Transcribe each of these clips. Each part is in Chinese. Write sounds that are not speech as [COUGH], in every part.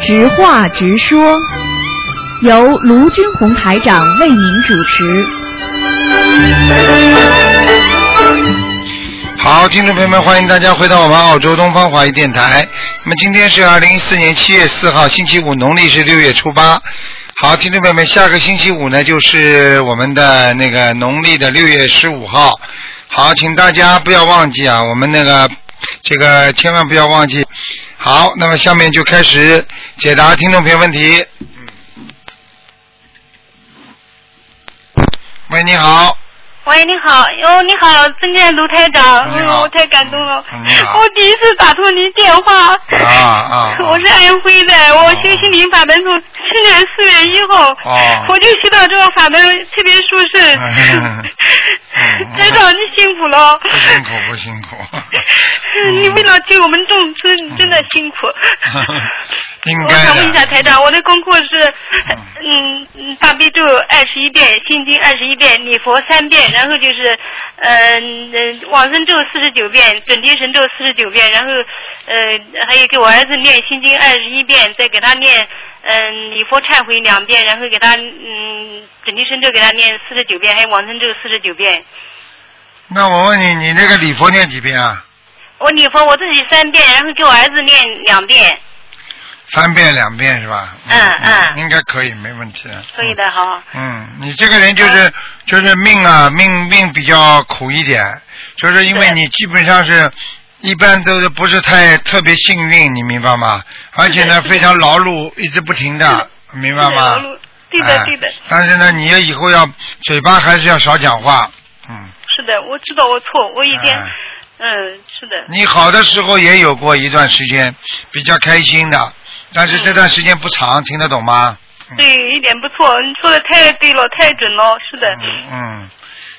直话直说，由卢军红台长为您主持。好，听众朋友们，欢迎大家回到我们澳洲东方华语电台。那么今天是二零一四年七月四号，星期五，农历是六月初八。好，听众朋友们，下个星期五呢，就是我们的那个农历的六月十五号。好，请大家不要忘记啊，我们那个这个千万不要忘记。好，那么下面就开始解答听众朋友问题。喂，你好。喂，你好，哟，你好，尊敬的卢台长，哎呦，我太感动了，我第一次打通您电话，啊啊我是安徽的，我学心灵法门从去年四月一号，哦。我就学到这个法门特别舒适，[LAUGHS] 嗯台长你辛苦了，不辛苦，不辛苦。[LAUGHS] 你为了救我们众生，你真的辛苦。[LAUGHS] 应该我想问一下。台长，我的功课是，嗯嗯，大悲咒二十一遍，心经二十一遍，礼佛三遍，然后就是，嗯、呃，往生咒四十九遍，准提神咒四十九遍，然后，呃，还有给我儿子念心经二十一遍，再给他念，嗯、礼佛忏悔两遍，然后给他，嗯，准提神咒给他念四十九遍，还有往生咒四十九遍。那我问你，你那个礼佛念几遍啊？我礼佛我自己三遍，然后给我儿子念两遍，三遍两遍是吧？嗯嗯应该可以，没问题。可以的好。嗯，你这个人就是就是命啊，命命比较苦一点，就是因为你基本上是。一般都是不是太特别幸运，你明白吗？而且呢，非常劳碌，一直不停的，明白吗？劳碌对的哎对的。但是呢，你要以后要嘴巴还是要少讲话，嗯。是的，我知道我错，我以前，哎嗯，是的，你好的时候也有过一段时间比较开心的，但是这段时间不长，听得懂吗？对，一点不错，你说的太对了，太准了，是的，嗯嗯，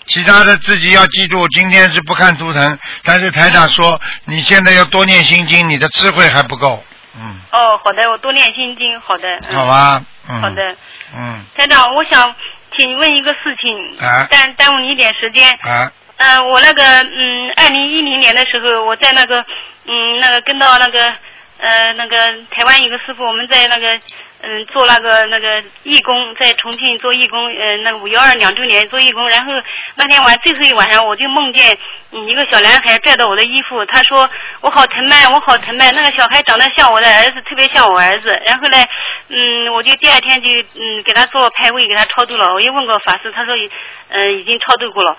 其他的自己要记住，今天是不看图腾，但是台长说你现在要多念心经，你的智慧还不够，嗯，哦，好的，我多念心经，好的，嗯、好，吧，嗯，好，的，嗯，台长，我想请问一个事情，啊。耽耽误你一点时间，啊，嗯、我那个，嗯，二零一零年的时候，我在那个，嗯，那个跟到那个，呃，那个台湾一个师傅，我们在那个，嗯，做那个那个义工，在重庆做义工，呃，那个五幺二两周年做义工，然后那天晚最后一晚上，我就梦见，一个小男孩拽着我的衣服，他说我好疼麦，我好疼麦，那个小孩长得像我的儿子，特别像我儿子，然后呢，嗯，我就第二天就嗯给他做排位，给他超度了，我又问过法师，他说，嗯，已经超度过了。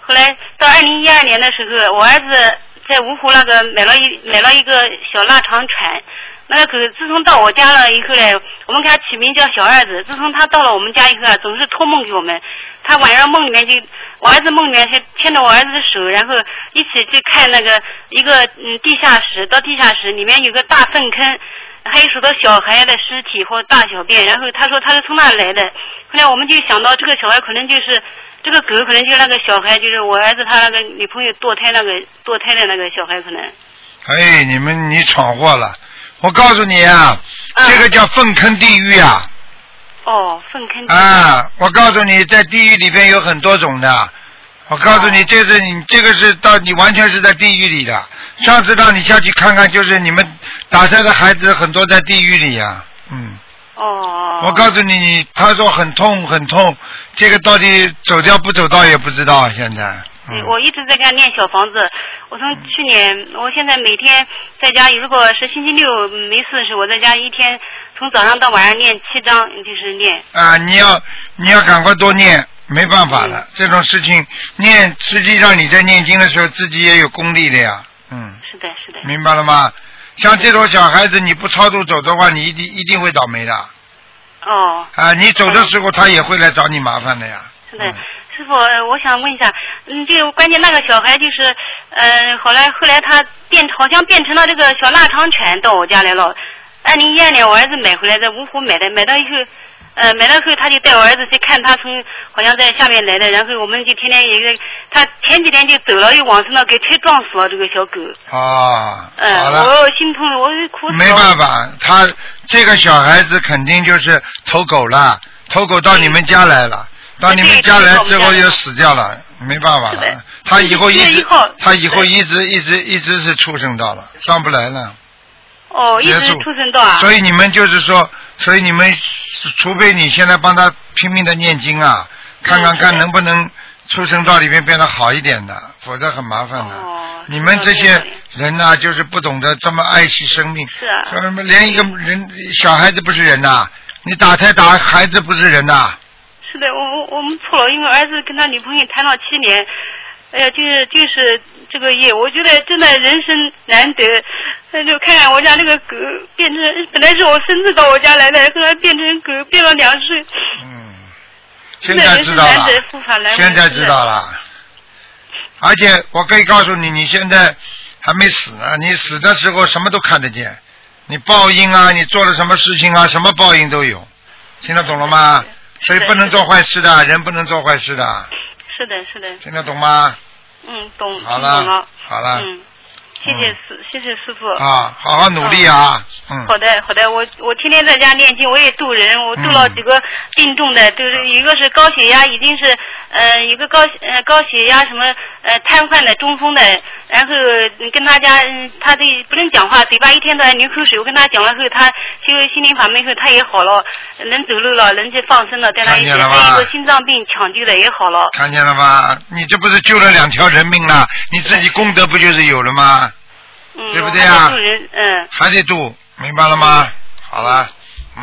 后来到二零一二年的时候，我儿子在芜湖那个买了一买了一个小腊肠犬，那个狗自从到我家了以后呢，我们给它起名叫小二子。自从它到了我们家以后啊，总是托梦给我们。他晚上梦里面就，我儿子梦里面是牵着我儿子的手，然后一起去看那个一个嗯地下室，到地下室里面有个大粪坑。还有许多小孩的尸体或大小便，然后他说他是从那来的。后来我们就想到这个小孩可能就是这个狗，可能就是那个小孩，就是我儿子他那个女朋友堕胎那个堕胎的那个小孩，可能。哎，你们你闯祸了，我告诉你啊，嗯这个叫粪坑地狱啊。哦，粪坑。啊，我告诉你，在地狱里边有很多种的。我告诉你，这是你这个是到你完全是在地狱里的。上次让你下去看看，就是你们打胎的孩子很多在地狱里呀、嗯，哦。我告诉你，你他说很痛很痛，这个到底走掉不走到也不知道。现在，嗯对，我一直在给他念小房子。我从去年，我现在每天在家，如果是星期六没事的时候，我在家一天从早上到晚上念七章，就是念。啊，你要你要赶快多念，没办法了，这种事情念，实际上你在念经的时候自己也有功力的呀，嗯。是的，是的。明白了吗？像这种小孩子，你不超度走的话，你一定一定会倒霉的哦。啊！你走的时候，他也会来找你麻烦的呀。是的，师傅，呃我想问一下，嗯，这个关键那个小孩就是，呃，后来后来他变好像变成了这个小腊肠犬到我家来了。二零一二年我儿子买回来，在芜湖买的，买到以后，呃，买到后他就带我儿子去看，他从好像在下面来的，然后我们就天天有一个，他前几天就走了，又往生了，给车撞死了这个小狗。啊，嗯、我心痛，我哭死了。没办法，他这个小孩子肯定就是偷狗了，偷狗到你们家来了。到你们家来之后又死掉了，没办法了。他以后一直他以后一直一直一直是畜生道了，上不来了。哦，一直结束出生道啊。所以你们就是说，所以你们除非你现在帮他拼命的念经啊，看看看能不能畜生道里面变得好一点的，否则很麻烦的。哦你们这些人呐、就是不懂得这么爱惜生命。是啊连一个人小孩子不是人呐、你打胎打孩子不是人呐、是的，我我我们错了，因为儿子跟他女朋友谈了七年，哎呀，就是就是这个业，我觉得真的人生难得。那就看看我家那个狗变成，本来是我孙子到我家来的，后来变成狗，变了两岁。嗯，现在知道了现在知道了。而且我可以告诉你，你现在还没死呢，你死的时候什么都看得见，你报应啊，你做了什么事情啊，什么报应都有，听得懂了吗？所以不能做坏事的，人不能做坏事的，是的，是的，听得懂吗？嗯，懂，好了，好了，嗯，谢谢师，谢谢师傅。啊，好好努力啊，嗯，好的，好的，我我天天在家念经，我也渡人，我渡了嗯。几个病重的，就是一个是高血压，已经是呃一个高呃高血压什么呃瘫痪的中风的，然后你跟他家嗯他这不能讲话，嘴巴一天都在流口水，我跟他讲了后，他修心灵法门后他也好了，能走路了，能去放生了，在那一天，看见了吗还有一个心脏病抢救的也好了。看见了吗？你这不是救了两条人命了？你自己功德不就是有了吗？嗯，对不对啊我还得渡人，嗯还得度，明白了吗？好了，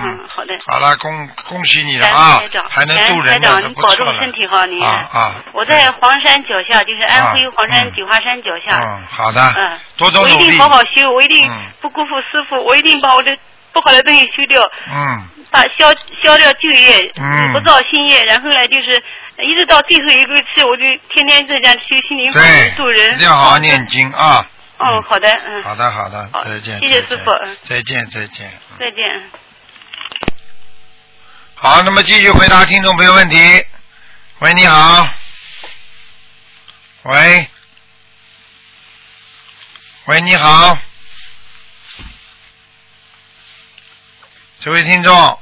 嗯，好的。好了，恭恭喜你了感啊还能感渡人你保。重身体哈，你。啊啊！我在黄山脚下，就是安徽啊黄山嗯九华山脚下。嗯，好的，嗯，多多努力我一定。好好修，我一定嗯不辜负师傅，我一定把我的不好的东西修掉，嗯，把消消掉旧业，嗯不造新业。然后呢，就是一直到最后一个气，我就天天在家修心灵法对门渡人。一定要好好念经啊。哦，好的，嗯，好的，好的，好再见。谢谢师傅嗯再见，再见。再见。好，那么继续回答听众朋友问题。喂，你好。喂。喂，你好。这位听众，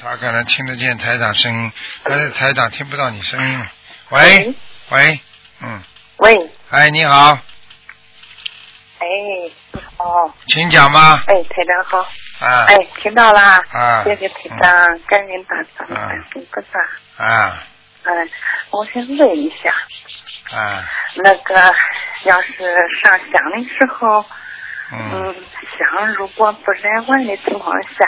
他可能听得见台长声音，但是台长听不到你声音了。喂，喂，嗯，喂，哎，你好，哎，你好，请讲吧。哎，台长好，啊哎，听到啦，啊谢谢台长，感恩大慈嗯感恩菩萨。啊嗯，我想问一下，啊，那个要是上香的时候，嗯嗯，香如果不燃完的情况下，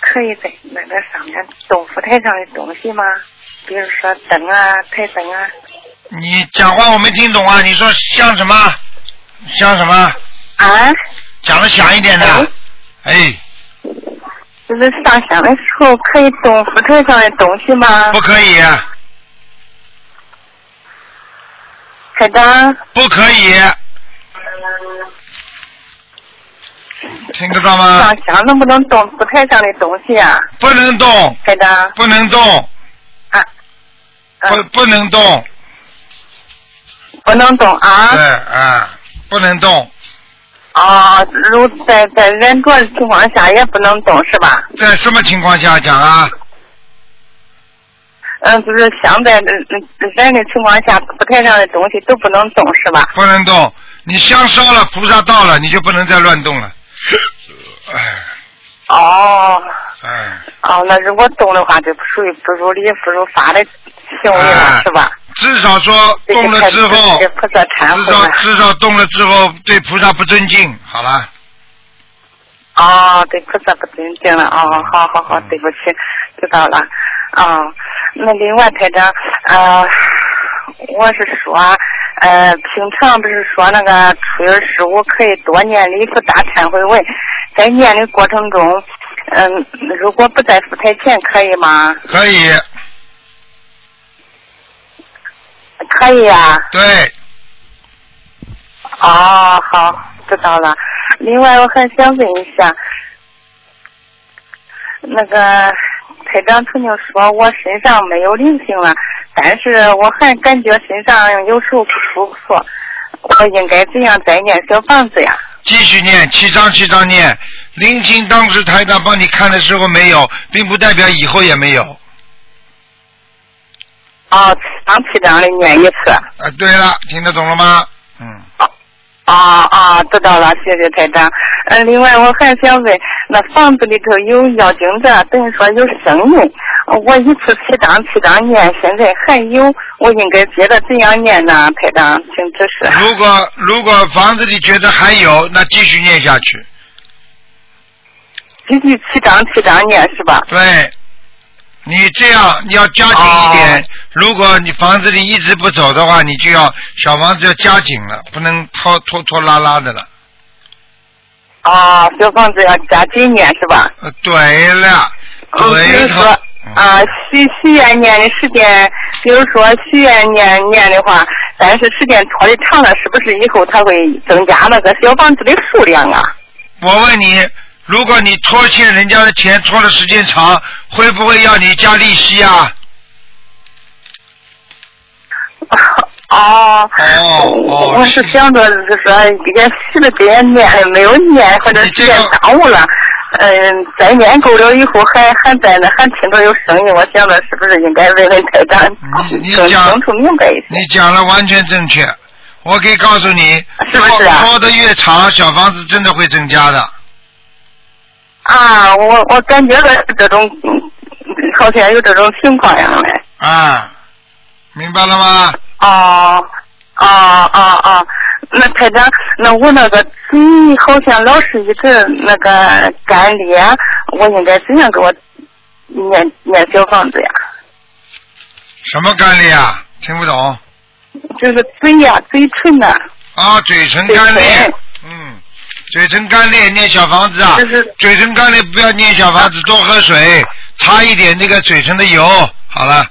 可以在那个上面动佛台上的东西吗？比如说灯啊、台灯啊。你讲话我没听懂啊，你说像什么？像什么？啊，讲的响一点的。哎，就是上香的时候可以动佛台上的东西吗？不可以，台长。不可以，听得到吗？上香能不能动佛台上的东西啊？不能动，台长。不能动，啊。不不能动，不能动啊。对啊，不能动，哦，如在在人多的情况下也不能动是吧？在什么情况下讲啊？嗯，就是香在人的情况下，佛台上的东西都不能动是吧？不能动，你香烧了，菩萨到了，你就不能再乱动了。[COUGHS] 哎哦哎，哦，那如果动的话，就不属于不如理不如法的行为了、哎是吧？至少说动了之后，菩萨忏至少悔。至少动了之后对菩萨不尊敬，好了。哦，对菩萨不尊敬了。哦，好好好，嗯对不起，知道了。哦，那另外台长，呃，我是说，呃，平常不是说那个初一十五可以多念礼佛大忏悔文，在念的过程中，嗯，如果不在佛台前可以吗？可以，可以啊。对，哦，好，知道了。另外，我还想问一下，那个台长曾经说我身上没有灵性了，但是我还感觉身上有时候不舒服，我应该怎样再念小房子呀？继续念，七张七张念。灵性当时台长帮你看的时候没有，并不代表以后也没有。啊，当七张的念一次。啊，对了，听得懂了吗？嗯，啊啊，知道了，谢谢台长。嗯，另外我还想问，那房子里头有妖精的，等于说有声音，我一次七张七张念，现在还有，我应该接着怎样念呢？台长，请指示。如果如果房子里觉得还有，那继续念下去。继续七张七张念是吧？对，你这样你要加紧一点。如果你房子里一直不走的话，你就要小房子要加紧了，不能拖拖拖拉拉的了。啊，小房子要加紧念是吧？呃，对了，嗯，比对头如说。啊，许许愿念的时间，比如说许愿念念的话，但是时间拖的长了，是不是以后它会增加那个小房子的数量啊？我问你，如果你拖欠人家的钱拖的时间长，会不会要你加利息啊？哦，哦我是想着就是说，也许了别人念了没有念，或者时间耽误了，嗯，再念够了以后还还在那还听着有声音，我想着是不是应该问问台长更你你讲清楚明白一些？你讲了完全正确，我可以告诉你，是不是啊拖拖得越长，小房子真的会增加的。啊，我我感觉到这种，嗯好像有这种情况样的。啊，明白了吗？哦，哦哦哦，那台长，那我那个嘴好像老是一直那个干裂，我应该怎样给我念念小房子呀？什么干裂啊？听不懂就是嘴呀、嘴唇呐、啊？嘴唇干裂，嗯，嘴唇干裂念小房子啊就是，嘴唇干裂不要念小房子，多喝水，擦一点那个嘴唇的油，好了，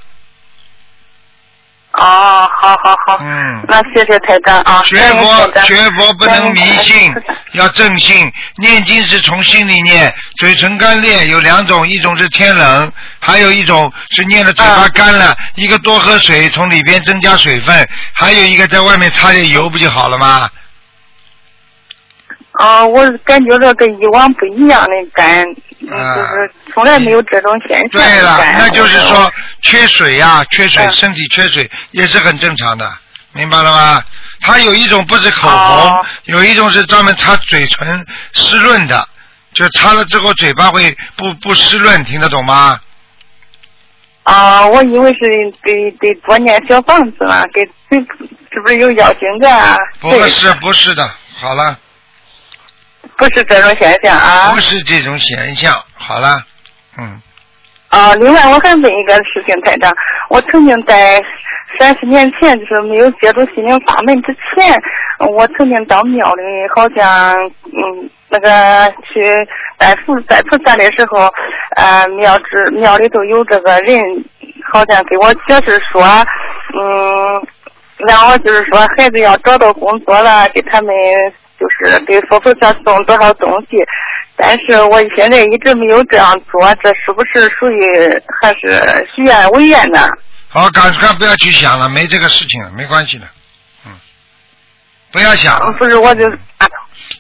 哦，好好好，嗯。那谢谢台长啊。学佛学佛不能迷信要正信。念经是从心里念，嘴唇干裂有两种，一种是天冷，还有一种是念的嘴巴干了，一个多喝水，从里边增加水分，还有一个在外面擦点油不就好了吗？啊，我感觉到跟以往不一样的干，嗯啊。就是从来没有这种现象对了，那就是说缺水呀、缺水，嗯。身体缺水也是很正常的，明白了吗？它有一种不是口红，哦。有一种是专门擦嘴唇湿润的，就擦了之后嘴巴会不不湿润，听得懂吗？啊，我以为是得得多念小房子了，给是是不是有妖精的啊？不是不是的，好了，不是这种现象啊不。是这种现象，好了，嗯，啊，另外我还问一个事情，台长，我曾经在三十年前，就是没有接触心灵法门之前，我曾经到庙里，好像嗯那个去拜菩拜菩萨的时候，呃庙之庙里头有这个人，好像给我解释说，嗯，让我就是说孩子要找到工作了，给他们就是给佛菩萨送多少东西。但是我现在一直没有这样做，这是不是属于还是许愿违愿呢？好，赶快不要去想了，没这个事情了，没关系的，嗯，不要想不是，我就啊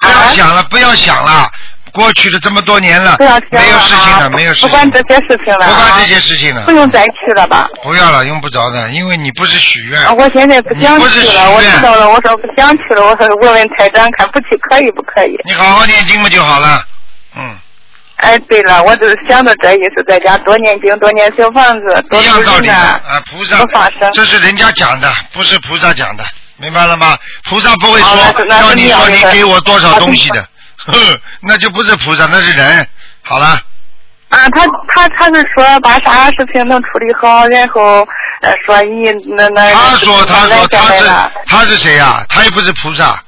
不要啊，想了，不要想了，过去了这么多年了，没有事情啊了，没有事情了，不管这些事情了啊。不管这，些事情了。不，用再去了吧？不要了，用不着的，因为你不是许愿，啊，我现在不想去了，我知道了，我说不想去了，我说问问台长看不去可以不可以？你好好念经不就好了，嗯，哎，对了，我就是想着这意思，在家多念经，多念小房子，多一样道理的啊，啊，菩萨多放生。这是人家讲的，不是菩萨讲的，明白了吗？菩萨不会说要你说你给我多少啊东西的，呵，[LAUGHS] 那就不是菩萨，那是人。好了，啊，他他他是说把啥事情能处理好，然后呃说你那那他说他说他是他是谁呀、他又不是菩萨。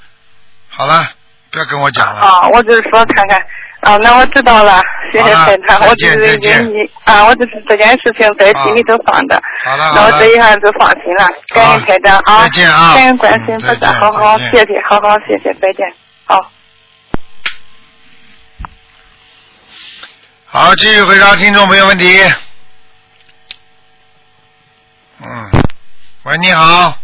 好了，不要跟我讲了。啊，我就是说看看啊，那我知道了，谢谢好了台长，我就是你啊，我就是这件事情在心里头放着，好了那我这，一下就放心了，感恩台长啊，再见啊感恩观世音菩萨，好好谢谢，好好谢谢，再见，好。好，继续回答听众朋友问题。嗯，喂，你好，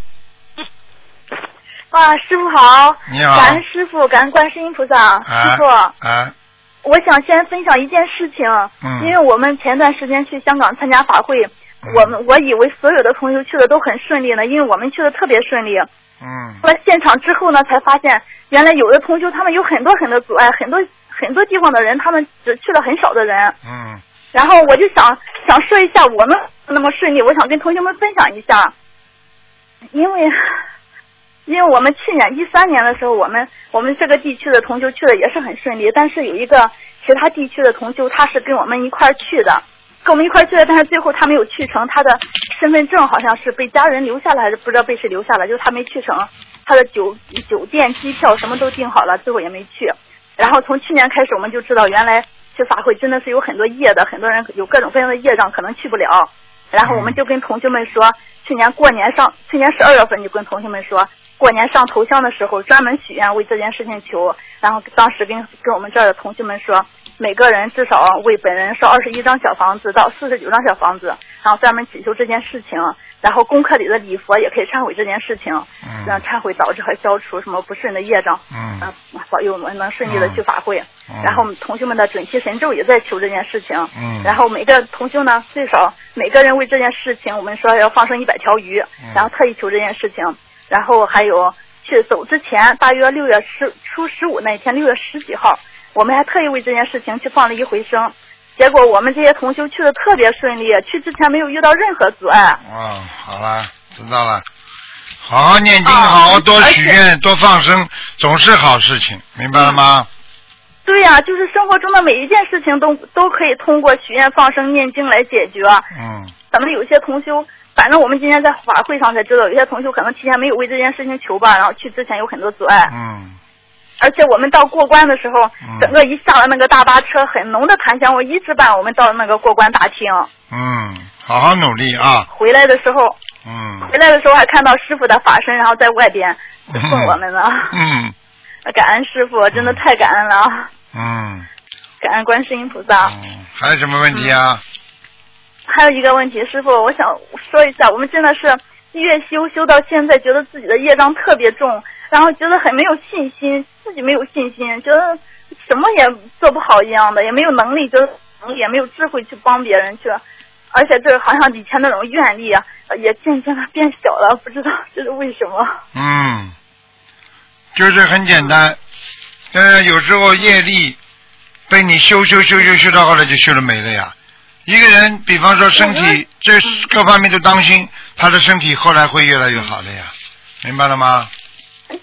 哇，师傅好！你好感恩师傅，感恩观世音菩萨。啊师傅，啊，我想先分享一件事情，嗯因为我们前段时间去香港参加法会，我们我以为所有的同学去的都很顺利呢，因为我们去的特别顺利。嗯到了现场之后呢，才发现原来有的同学他们有很多很多阻碍，很多很多地方的人他们只去了很少的人。嗯然后我就想想说一下我们那么顺利，我想跟同学们分享一下，因为因为我们去年一三年的时候，我们我们这个地区的同修去的也是很顺利，但是有一个其他地区的同修，他是跟我们一块儿去的，跟我们一块儿去的，但是最后他没有去成，他的身份证好像是被家人留下了，还是不知道被谁留下了，就是他没去成，他的酒酒店、机票什么都订好了，最后也没去。然后从去年开始，我们就知道原来去法会真的是有很多业的，很多人有各种各样的业障，可能去不了。然后我们就跟同学们说，去年过年上，去年十二月份就跟同学们说，过年上头香的时候专门许愿为这件事情求。然后当时跟跟我们这儿的同学们说，每个人至少为本人烧二十一张小房子到四十九张小房子，然后专门祈求这件事情。然后功课里的礼佛也可以忏悔这件事情，嗯让忏悔导致和消除什么不顺的业障。嗯啊，保佑我们能顺利的去法会。嗯然后我们同学们的准提神咒也在求这件事情。嗯然后每个同修呢，最少每个人为这件事情，我们说要放生一百条鱼，嗯然后特意求这件事情。然后还有去走之前，大约六月十初十五那一天，六月十几号，我们还特意为这件事情去放了一回生。结果我们这些同修去的特别顺利，去之前没有遇到任何阻碍。哦，好了，知道了。好好念经，啊好好多许愿，多放生，总是好事情，明白了吗？对呀、就是生活中的每一件事情都都可以通过许愿、放生、念经来解决。嗯咱们有些同修，反正我们今天在法会上才知道，有些同修可能提前没有为这件事情求吧，然后去之前有很多阻碍。嗯而且我们到过关的时候，嗯整个一下了那个大巴车，很浓的檀香味一直伴我们到那个过关大厅。嗯，好好努力啊！回来的时候，嗯回来的时候还看到师傅的法身，然后在外边送我们呢。嗯感恩师傅，真的太感恩了，嗯感恩观世音菩萨。嗯，还有什么问题啊？还有一个问题，师傅，我想说一下，我们真的是越修修到现在，觉得自己的业障特别重，然后觉得很没有信心，自己没有信心，觉得什么也做不好一样的，也没有能力，觉得也没有智慧去帮别人去，而且这好像以前那种愿力啊，呃也渐渐的变小了，不知道这是为什么。嗯，就是很简单，呃，有时候业力被你修修修修修到后来就修了没了呀。一个人，比方说身体这各方面都当心，他的身体后来会越来越好的呀，明白了吗？现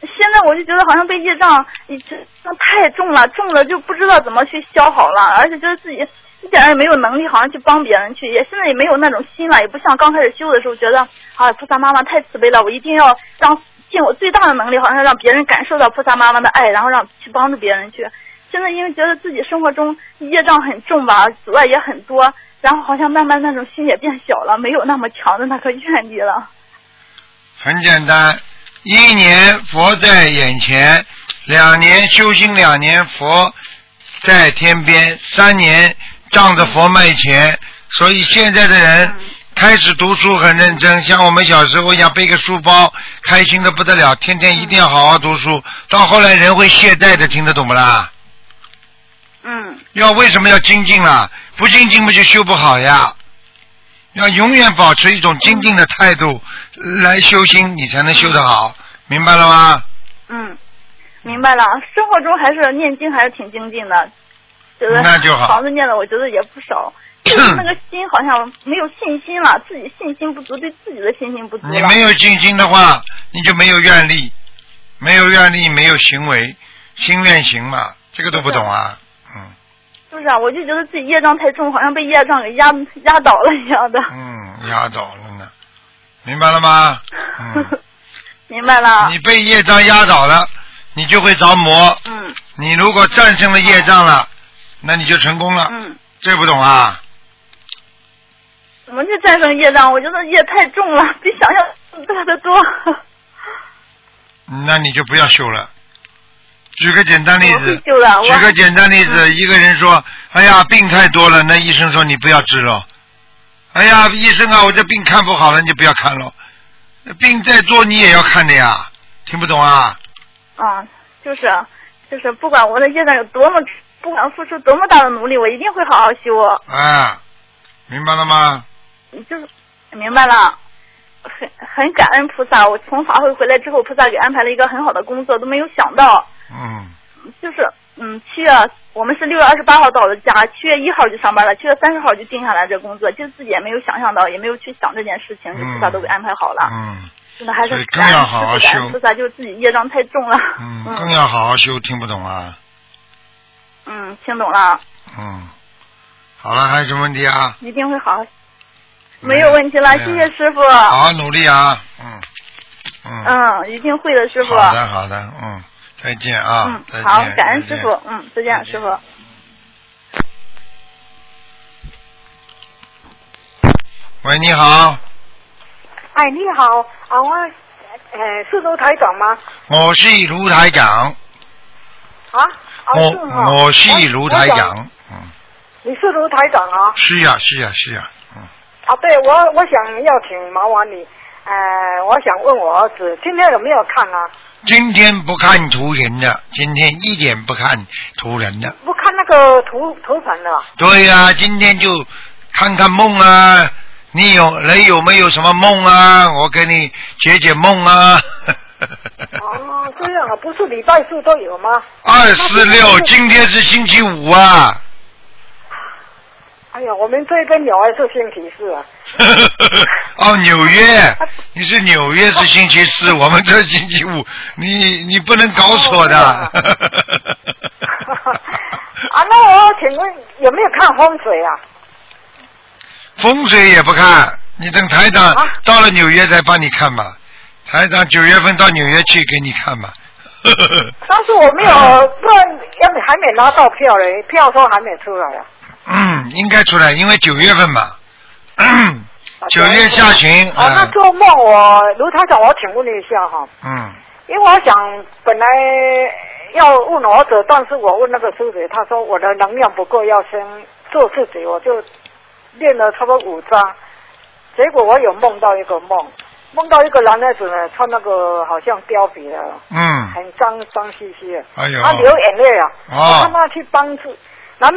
现在我就觉得好像被业障已经太重了，重了就不知道怎么去消好了，而且觉得自己一点也没有能力，好像去帮别人去，也现在也没有那种心了，也不像刚开始修的时候觉得啊菩萨妈妈太慈悲了，我一定要让尽我最大的能力，好像让别人感受到菩萨妈妈的爱，然后让去帮助别人去。现在因为觉得自己生活中业障很重吧，阻碍也很多，然后好像慢慢那种心也变小了，没有那么强的那个愿力了。很简单，一年佛在眼前，两年修行，两年佛在天边，三年仗着佛卖钱。所以现在的人开始读书很认真，像我们小时候一样背个书包，开心的不得了，天天一定要好好读书。到后来人会懈怠的，听得懂不啦？嗯要为什么要精进啊？不精进不就修不好呀？要永远保持一种精进的态度来修心，你才能修得好，明白了吗？嗯，明白了。生活中还是念经还是挺精进的，觉得那就好房子念的我觉得也不少，就是那个心好像没有信心了，自己信心不足，对自己的信心不足。你没有信心的话，你就没有愿力，没有愿力，没有行为，心愿行嘛，这个都不懂啊，是啊，我就觉得自己业障太重，好像被业障给压压倒了一样的。嗯，压倒了呢，明白了吗？嗯，[LAUGHS] 明白了。你被业障压倒了，你就会着魔。嗯你如果战胜了业障了，那你就成功了。嗯，这不懂啊？怎么去战胜业障？我觉得业太重了，比想象大得多。[LAUGHS] 那你就不要修了。举个简单例子，举个简单例子，一个人说：“哎呀，病太多了。”那医生说：“你不要治了。”哎呀，医生啊，我这病看不好了，你就不要看了。病再多你也要看的呀，听不懂啊？啊，就是就是，不管我的业障有多么，不管付出多么大的努力，我一定会好好修。啊，明白了吗？就是明白了，很很感恩菩萨。我从法会回来之后，菩萨给安排了一个很好的工作，都没有想到，嗯，就是嗯，七月我们是六月二十八号到的家，七月一号就上班了，七月三十号就定下来这工作，就自己也没有想象到，也没有去想这件事情，就菩萨都给安排好了。嗯真的还是更要好好修菩萨，就是自己业障太重了。嗯，更要好好修，听不懂啊？嗯，听懂了，嗯，好了，还有什么问题啊？一定会好好。没有问题了，谢谢师傅。好好努力啊！嗯嗯，嗯，一定会的，师傅。好的好的，嗯，再见啊！再嗯，见好，感恩师傅。嗯，再见，师傅。喂，你好，哎，你好，啊，我呃是卢台长吗？我是卢台长，啊，啊我是吗我是卢台。长，嗯，你是卢台长啊？是呀是呀是呀，嗯，啊，对，我我想要请麻烦你，呃，我想问我儿子今天有没有看啊？今天不看图人的，今天一点不看图人的，不看那个图图腾的。对呀、今天就看看梦啊，你有人有没有什么梦啊？我给你解解梦啊。哦，这样啊，不是礼拜四都有吗？[LAUGHS] 二四六，今天是星期五啊。哎呀，我们这边有还是星期四啊？[LAUGHS] 哦，纽约，你是纽约是星期四，我们这星期五，你你不能搞错的。[LAUGHS] 啊，那我请问有没有看风水啊？风水也不看，你等台长啊到了纽约再帮你看吧。台长九月份到纽约去给你看吧。但是我没有，[LAUGHS] 不然要还没拿到票嘞，票都还没出来啊。嗯，应该出来，因为九月份嘛。九月下旬啊，那啊，做梦我卢台长，我请问你一下哈，嗯，因为我想本来要问我儿子，但是我问那个师姐，他说我的能量不够，要先做自己，我就练了差不多五张，结果我有梦到一个梦，梦到一个男孩子呢，穿那个好像貂皮的，嗯，很脏脏兮兮的，哎呦，他流眼泪啊，哦。我他妈去帮助，然后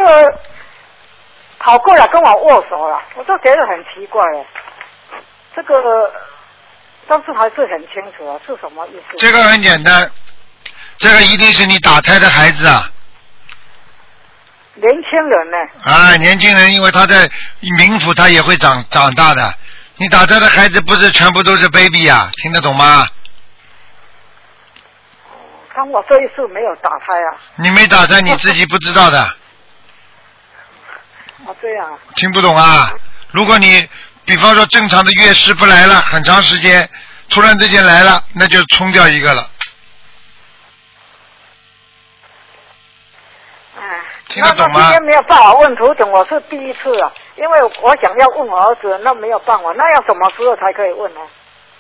跑过来跟我握手了，我就觉得很奇怪了，这个，当时还是很清楚啊，是什么意思？这个很简单，这个一定是你打胎的孩子啊。年轻人呢？啊，年轻人，因为他在冥府，他也会长长大的。你打胎的孩子不是全部都是 baby 啊？听得懂吗？但我这一次没有打胎啊，你没打胎，你自己不知道的，啊这样啊，听不懂啊？如果你比方说正常的月事不来了，很长时间，突然之间来了，那就冲掉一个了。啊，听得懂吗那那今天没有办法问图腾，我是第一次啊，因为我想要问我儿子，那没有办法，那要什么时候才可以问呢？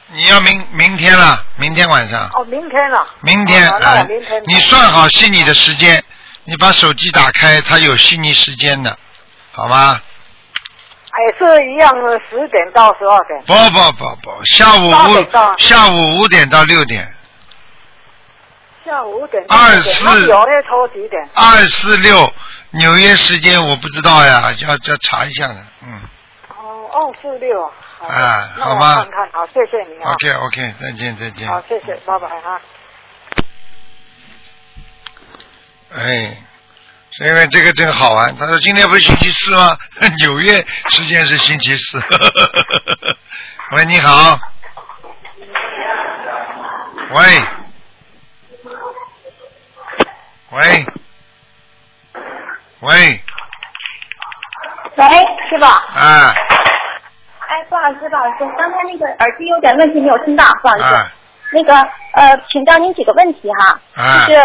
你要明明天了，明天晚上，哦，明天了。明天哦那啊我明天。，你算好悉尼的时间，你把手机打开，它有悉尼时间的，好吗？也是一样的，十点到十二点。不不不不，下午五点到下午五点到六点，下午五点。二四那有那抽几点？二四六纽约时间我不知道呀，要要查一下的，嗯哦，二四六啊。好的哎那我好吗看看，好，谢谢你啊。，OK OK，再见再见，好，谢谢，拜拜哈。哎，是因为这个真好玩。他说今天不是星期四吗？[LAUGHS] 纽约时间是星期四。[LAUGHS] 喂，你好。喂。喂。喂。喂，师傅。啊哎，不好意思，不好意思，刚才那个耳机有点问题，没有听到，不好意思。啊那个呃，请教您几个问题哈，啊就是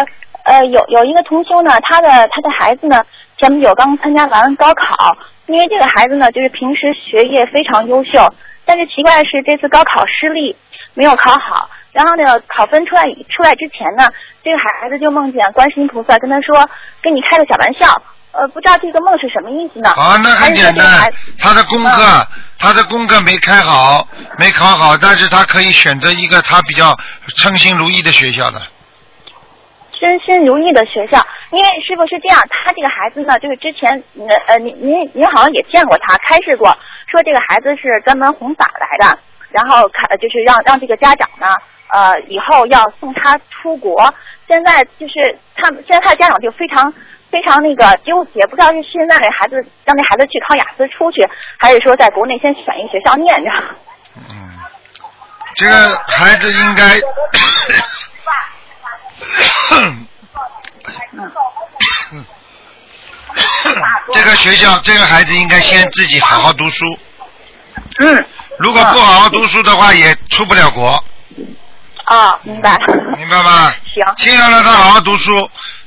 呃有有一个同修呢，他的他的孩子呢前不久刚参加完高考，因为这个孩子呢就是平时学业非常优秀，但是奇怪的是这次高考失利，没有考好。然后呢，考分出来出来之前呢，这个孩子就梦见观世音菩萨跟他说，跟你开个小玩笑。呃，不知道这个梦是什么意思呢？啊，那很简单他的功课，他的功课没开好，没考好，但是他可以选择一个他比较称心如意的学校的。身心如意的学校。因为师傅是这样，他这个孩子呢，就是之前呃呃，您您您好像也见过他，开示过，说这个孩子是专门弘法来的，然后看就是让让这个家长呢，呃，以后要送他出国。现在就是他现在他的家长就非常非常那个纠结，不知道是现在给孩子让那孩子去考雅思出去，还是说在国内先选一个学校念着。嗯，这个孩子应该，[COUGHS] 这个学校，这个孩子应该先自己好好读书。嗯。如果不好好读书的话，也出不了国。啊，明白。明白吗？行。先要让他好好读书。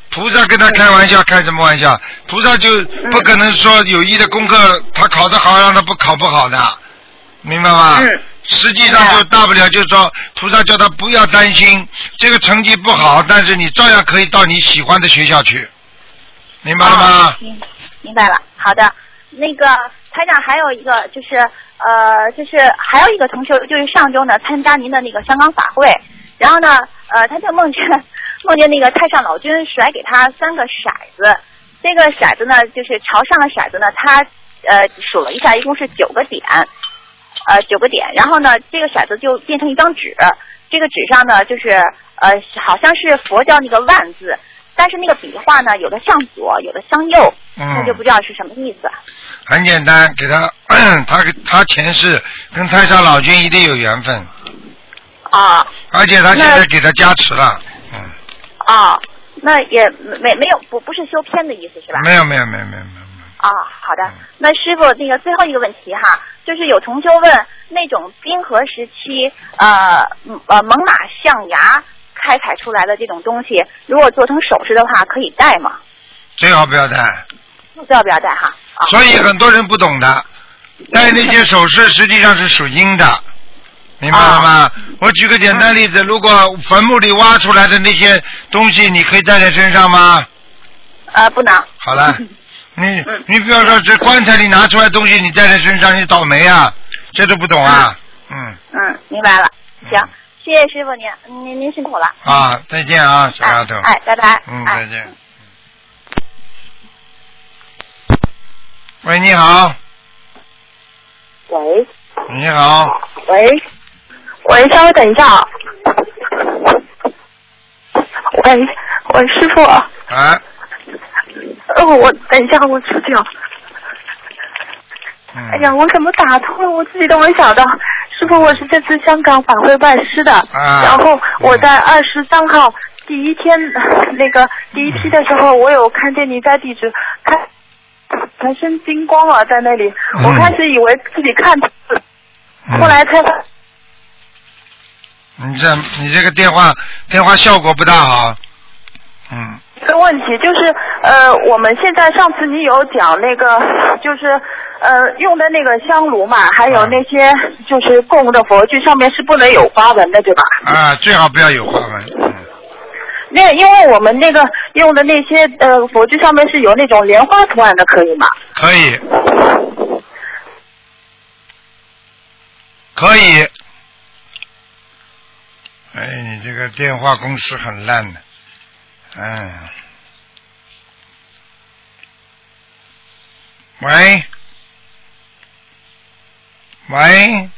菩萨跟他开玩笑，开什么玩笑？菩萨就不可能说有意的功课他考得好，让他不考不好的，明白吗？嗯。实际上就大不了就是说，菩萨叫他不要担心这个成绩不好，但是你照样可以到你喜欢的学校去，明白了吗？明明白了，好的。那个台长还有一个就是呃，就是还有一个同学，就是上周呢参加您的那个香港法会，然后呢呃他就梦见 [LAUGHS] 梦见那个太上老君甩给他三个骰子，这个骰子呢就是朝上的骰子呢，他呃数了一下，一共是九个点。呃，九个点，然后呢，这个骰子就变成一张纸，这个纸上呢，就是呃，好像是佛教那个万字，但是那个笔画呢，有的向左，有的向右，那就不知道是什么意思。很简单，给他，[CLEARS THROAT] 他他前世跟太上老君一定有缘分。啊。而且他现在给他加持了，嗯。啊，那也没没有不不是修偏的意思是吧？没有没有没有没有没有。啊，好的。那师傅，那个最后一个问题哈，就是有同修问，那种冰河时期呃呃猛犸象牙开采出来的这种东西，如果做成首饰的话，可以戴吗？最好不要戴。最好不要戴哈。所以很多人不懂的，戴那些首饰实际上是属阴的，明白了吗？我举个简单例子，如果坟墓里挖出来的那些东西，你可以戴在身上吗？呃，不能。好了。[LAUGHS] 你你比方说，这棺材里拿出来东西，你带在身上，你倒霉啊！这都不懂啊？嗯。嗯，明白了。行，谢谢师傅您，您您辛苦了。啊，再见啊，小丫头。哎，拜拜。嗯，再见。喂，你好。喂。你好。喂。喂，稍微等一下。喂，喂，师傅。啊。哦，我等一下，我出去啊。哎呀，我怎么打通了？我自己都没想到。师傅，我是这次香港法会拜师的，然后我在二十三号第一天那个第一批的时候，我有看见你在地址看全身金光了，在那里，我开始以为自己看错了，后来才。你这你这个电话电话效果不大好，嗯。个问题就是呃，我们现在上次你有讲那个，就是呃用的那个香炉嘛，还有那些就是供的佛具上面是不能有花纹的，对吧？啊，最好不要有花纹。嗯。那因为我们那个用的那些呃佛具上面是有那种莲花图案的，可以吗？可以。可以。哎，你这个电话公司很烂的。嗯，喂，喂，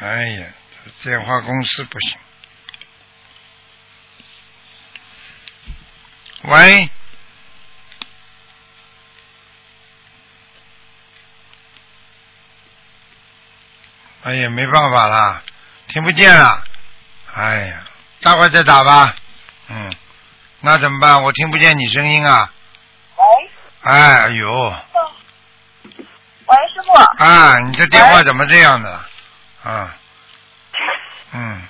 哎呀，电话公司不行。喂，哎呀，没办法了，听不见了，哎呀。待会儿再打吧，嗯，那怎么办？我听不见你声音啊。喂。哎呦。喂，师傅。啊，你这电话怎么这样的？啊。嗯。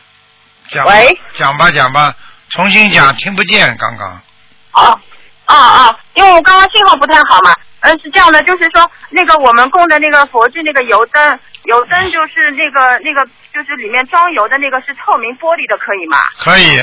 讲。喂。讲吧讲吧，重新讲，听不见刚刚。哦，哦哦，因为我刚刚信号不太好嘛。嗯，是这样的，就是说那个我们供的那个佛具那个油灯，油灯就是那个那个就是里面装油的那个是透明玻璃的，可以吗？可以。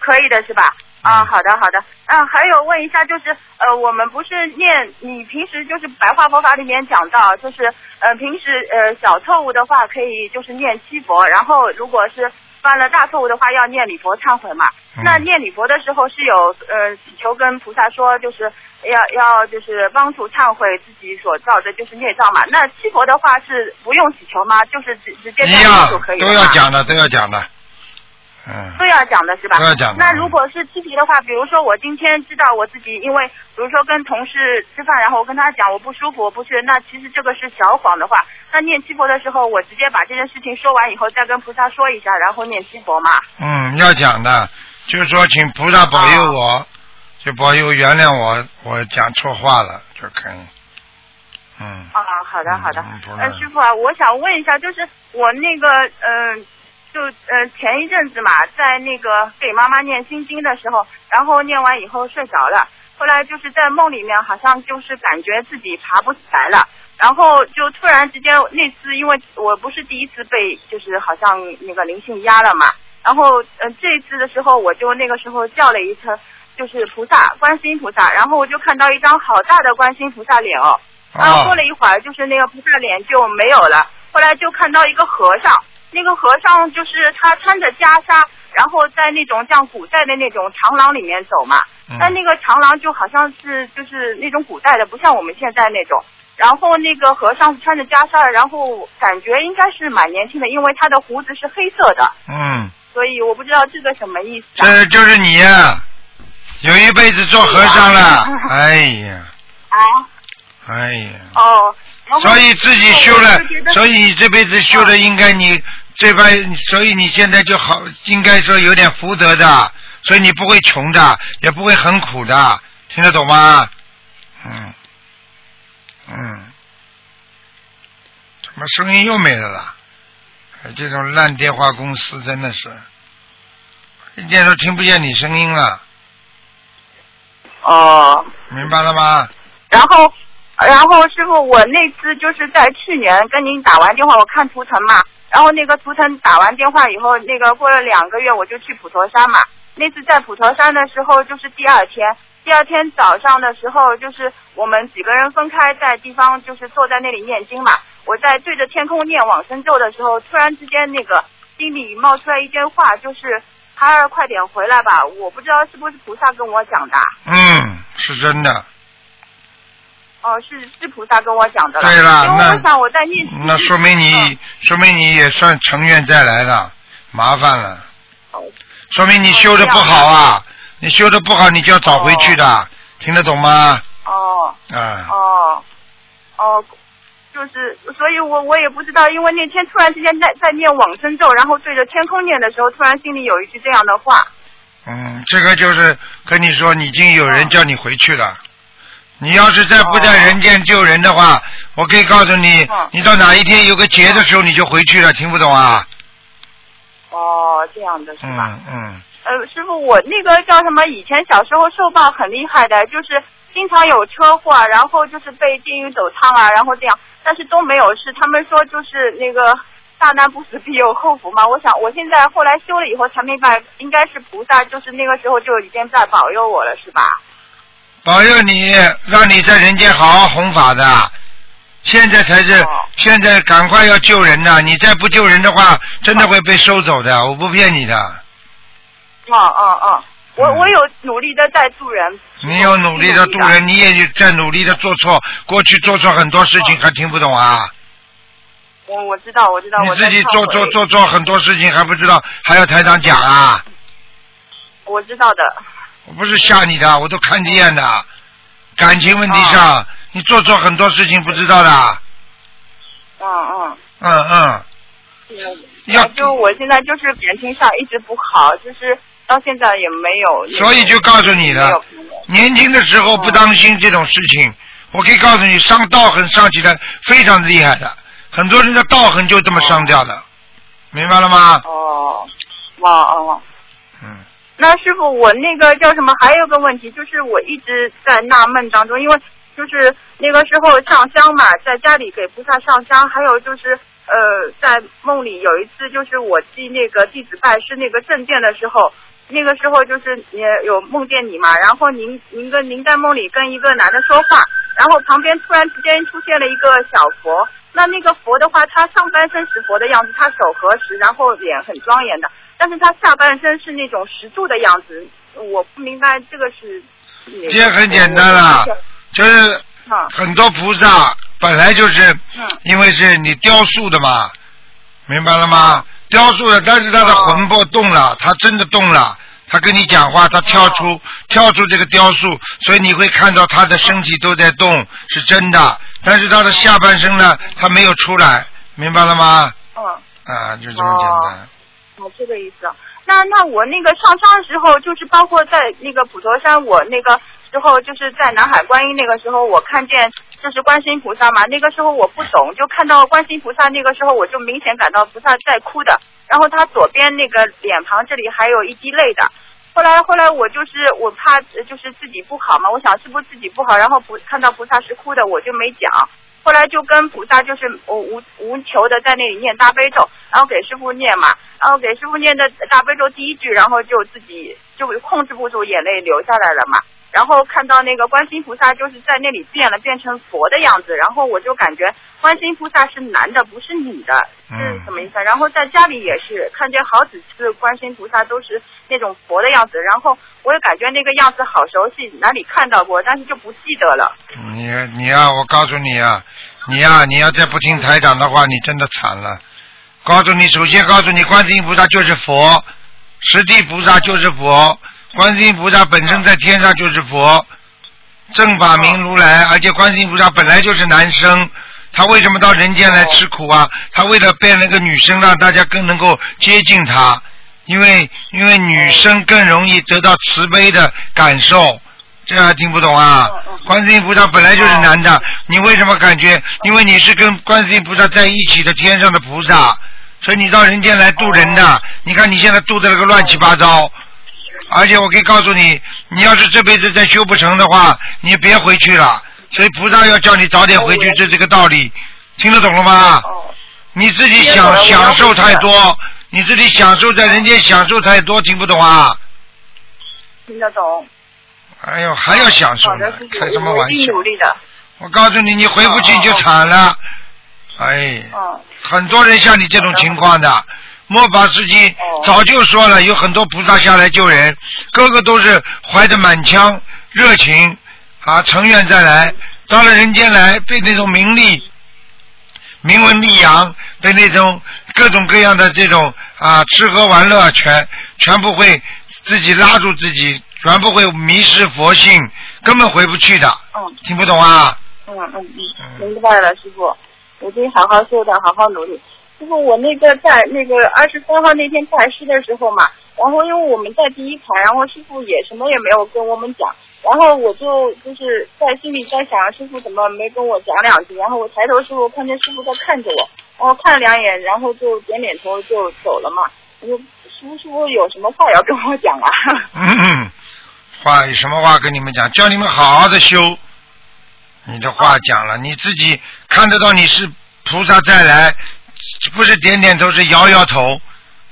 可以的是吧？啊，好的好的。嗯，还有问一下，就是呃，我们不是念你平时就是白话佛法里面讲到，就是呃平时呃小错误的话可以就是念七佛，然后如果是犯了大错误的话要念礼佛忏悔嘛。嗯那念礼佛的时候是有呃祈求跟菩萨说，就是要要就是帮助忏悔自己所造的就是孽障嘛。那七佛的话是不用祈求吗？就是直直接念样就可以了都要讲的，都要讲的。嗯，都要讲的是吧？都要讲的那如果是七题的话，比如说我今天知道我自己因为，比如说跟同事吃饭，然后我跟他讲我不舒服，我不去，那其实这个是小谎的话，那念七佛的时候，我直接把这件事情说完以后，再跟菩萨说一下，然后念七佛嘛。嗯，要讲的，就是说请菩萨保佑我，就保佑原谅我，我讲错话了就可以。嗯，啊，好的好的嗯。呃，师傅啊，我想问一下，就是我那个嗯、呃就呃前一阵子嘛，在那个给妈妈念心经的时候，然后念完以后睡着了，后来就是在梦里面，好像就是感觉自己爬不起来了。然后就突然之间，那次因为我不是第一次被，就是好像那个灵性压了嘛。然后呃这一次的时候，我就那个时候叫了一声，就是菩萨，观世音菩萨。然后我就看到一张好大的观世音菩萨脸哦。然后过了一会儿，就是那个菩萨脸就没有了。后来就看到一个和尚，那个和尚就是他穿着袈裟，然后在那种像古代的那种长廊里面走嘛。嗯但那个长廊就好像是就是那种古代的，不像我们现在那种。然后那个和尚是穿着袈裟，然后感觉应该是蛮年轻的，因为他的胡子是黑色的，嗯，所以我不知道这个什么意思啊。这就是你呀、有一辈子做和尚了，哎呀，啊，哎呀，[LAUGHS] 哦。所以自己修了所以你这辈子修的应该你这边，所以你现在就好，应该说有点福德的，所以你不会穷的，也不会很苦的，听得懂吗？嗯，嗯，怎么声音又没了啦？哎这种烂电话公司真的是，一点都听不见你声音了，哦。明白了吗？然后，然后师傅，我那次就是在去年跟您打完电话，我看图腾嘛，然后那个图腾打完电话以后，那个过了两个月我就去普陀山嘛。那次在普陀山的时候，就是第二天，第二天早上的时候，就是我们几个人分开在地方，就是坐在那里念经嘛。我在对着天空念往生咒的时候，突然之间那个心里冒出来一句话，就是“孩儿，快点回来吧”。我不知道是不是菩萨跟我讲的。嗯，是真的。哦，是是菩萨跟我讲的了。对了那因为我想我在念。那说明你，说明你也算成愿再来了，麻烦了。说明你修的不好啊，你修的不好，你就要找回去的，听得懂吗？哦啊，哦哦，就是，所以我我也不知道，因为那天突然之间在在念往生咒，然后对着天空念的时候，突然心里有一句这样的话。嗯，这个就是跟你说，已经有人叫你回去了。你要是再不在人间救人的话，我可以告诉你，你到哪一天有个劫的时候你就回去了，听不懂啊？哦，这样的是吧？嗯嗯，呃，师傅，我那个叫什么？以前小时候受报很厉害的，就是经常有车祸啊，然后就是被电狱走仓啊，然后这样，但是都没有事。他们说就是那个大难不死必有后福嘛。我想我现在后来修了以后才明白，应该是菩萨，就是那个时候就已经在保佑我了，是吧？保佑你，让你在人间好好弘法的。现在才是，现在赶快要救人呐！你再不救人的话，真的会被收走的。我不骗你的，哦哦哦，我我有努力的在助人。你有努力的渡人，你也在努力的做错，过去做错很多事情，还听不懂啊？我我知道，我知道，你自己做做做做错很多事情还不知道，还要台长讲啊？我知道的。我不是吓你的，我都看见的。感情问题上，你做错很多事情不知道的。嗯嗯。嗯嗯，要就我现在就是感情上一直不好，就是到现在也没有。所以就告诉你了，年轻的时候不当心这种事情，我可以告诉你，伤道痕伤起来非常厉害的，很多人的道痕就这么伤掉的，明白了吗？哦，哦哦。嗯。那师傅，我那个叫什么？还有个问题，就是我一直在纳闷当中，因为就是那个时候上香嘛，在家里给菩萨上香，还有就是呃，在梦里有一次，就是我记那个弟子拜师那个正殿的时候，那个时候就是也有梦见你嘛，然后您您跟您在梦里跟一个男的说话，然后旁边突然之间出现了一个小佛，那那个佛的话，他上半身是佛的样子，他手合十，然后脸很庄严的。但是他下半身是那种石柱的样子，我不明白这个是。这很简单了，就是很多菩萨本来就是因为是你雕塑的嘛，明白了吗？雕塑的，但是他的魂魄动了，他真的动了，他跟你讲话，他跳出跳出这个雕塑，所以你会看到他的身体都在动，是真的。但是他的下半身呢，他没有出来，明白了吗？嗯。啊，就这么简单。哦，这个意思。那那我那个上山的时候，就是包括在那个普陀山，我那个时候就是在南海观音那个时候，我看见就是观世音菩萨嘛。那个时候我不懂，就看到观世音菩萨，那个时候我就明显感到菩萨在哭的。然后他左边那个脸庞这里还有一滴泪的。后来后来我就是我怕就是自己不好嘛，我想是不是自己不好，然后不看到菩萨是哭的，我就没讲。后来就跟菩萨就是无无无求的在那里念大悲咒，然后给师傅念嘛，然后给师傅念的大悲咒第一句，然后就自己就控制不住眼泪流下来了嘛。然后看到那个观世音菩萨就是在那里变了，变成佛的样子，然后我就感觉观世音菩萨是男的，不是女的，是什么意思？然后在家里也是看见好几次观世音菩萨都是那种佛的样子，然后我也感觉那个样子好熟悉，哪里看到过，但是就不记得了。你你啊，我告诉你啊，你呀，你要再不听台长的话，你真的惨了。告诉你，首先告诉你，观世音菩萨就是佛，实地菩萨就是佛。观世音菩萨本身在天上就是佛，正法明如来，而且观世音菩萨本来就是男生，他为什么到人间来吃苦啊？他为了变那个女生，让大家更能够接近他，因为因为女生更容易得到慈悲的感受，这还听不懂啊？观世音菩萨本来就是男的，你为什么感觉？因为你是跟观世音菩萨在一起的天上的菩萨，所以你到人间来渡人的。你看你现在渡的那个乱七八糟。而且我可以告诉你，你要是这辈子再修不成的话，你别回去了。所以菩萨要叫你早点回去，这这个道理，听得懂了吗？你自己享享受太多，你自己享受在人间享受太多，听不懂啊？听得懂。哎呦，还要享受呢？开什么玩笑？努力的。我告诉你，你回不去就惨了。哎。很多人像你这种情况的。末法时期早就说了，有很多菩萨下来救人，个个都是怀着满腔热情啊，诚愿再来，到了人间来，被那种名利、名闻利养，被那种各种各样的这种啊吃喝玩乐，全全部会自己拉住自己，全部会迷失佛性，根本回不去的。嗯。听不懂啊？嗯嗯嗯，明白了，师傅，我会好好修的，好好努力。师傅，我那个在那个二十三号那天拜师的时候嘛，然后因为我们在第一排，然后师傅也什么也没有跟我们讲，然后我就就是在心里在想，师傅怎么没跟我讲两句？然后我抬头时候看见师傅在看着我，然后看了两眼，然后就点点头就走了嘛。我说师傅，师傅有什么话要跟我讲啊？嗯，话有什么话跟你们讲？叫你们好好的修。你的话讲了，你自己看得到你是菩萨再来。不是点点头，是摇摇头。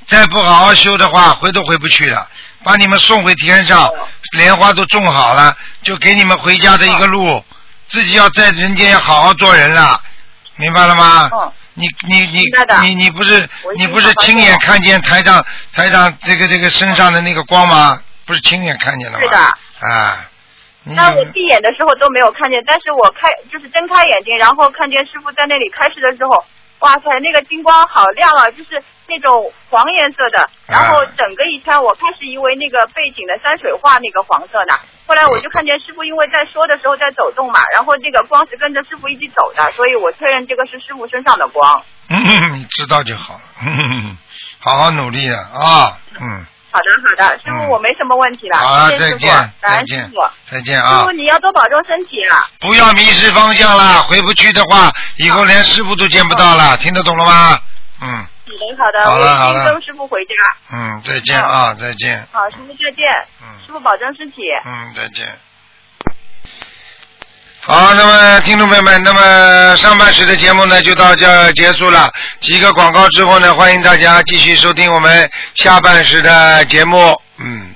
再不好好修的话，回都回不去了。把你们送回天上，莲花都种好了，就给你们回家的一个路。自己要在人间要好好做人了，明白了吗？你你你你你不是你不是亲眼看见台上台上这个这个身上的那个光吗？不是亲眼看见了吗？是的。啊。那我闭眼的时候都没有看见，但是我开就是睁开眼睛，然后看见师傅在那里开示的时候。哇塞，那个金光好亮啊，就是那种黄颜色的，然后整个一圈，我开始以为那个背景的山水画那个黄色的，后来我就看见师傅因为在说的时候在走动嘛，然后这个光是跟着师傅一起走的，所以我确认这个是师傅身上的光。嗯，知道就好，好好努力啊，啊，嗯。好的，好的，师傅，我没什么问题了。好了，再见，再见，再见啊！师傅，你要多保重身体啊！不要迷失方向了，回不去的话，以后连师傅都见不到了，听得懂了吗？嗯。嗯，好的，好的，好了，跟师傅回家。嗯，再见啊，再见。好，师傅再见。嗯。师傅保重身体。嗯，再见。好，那么听众朋友们，那么上半时的节目呢就到这结束了。几个广告之后呢，欢迎大家继续收听我们下半时的节目。嗯。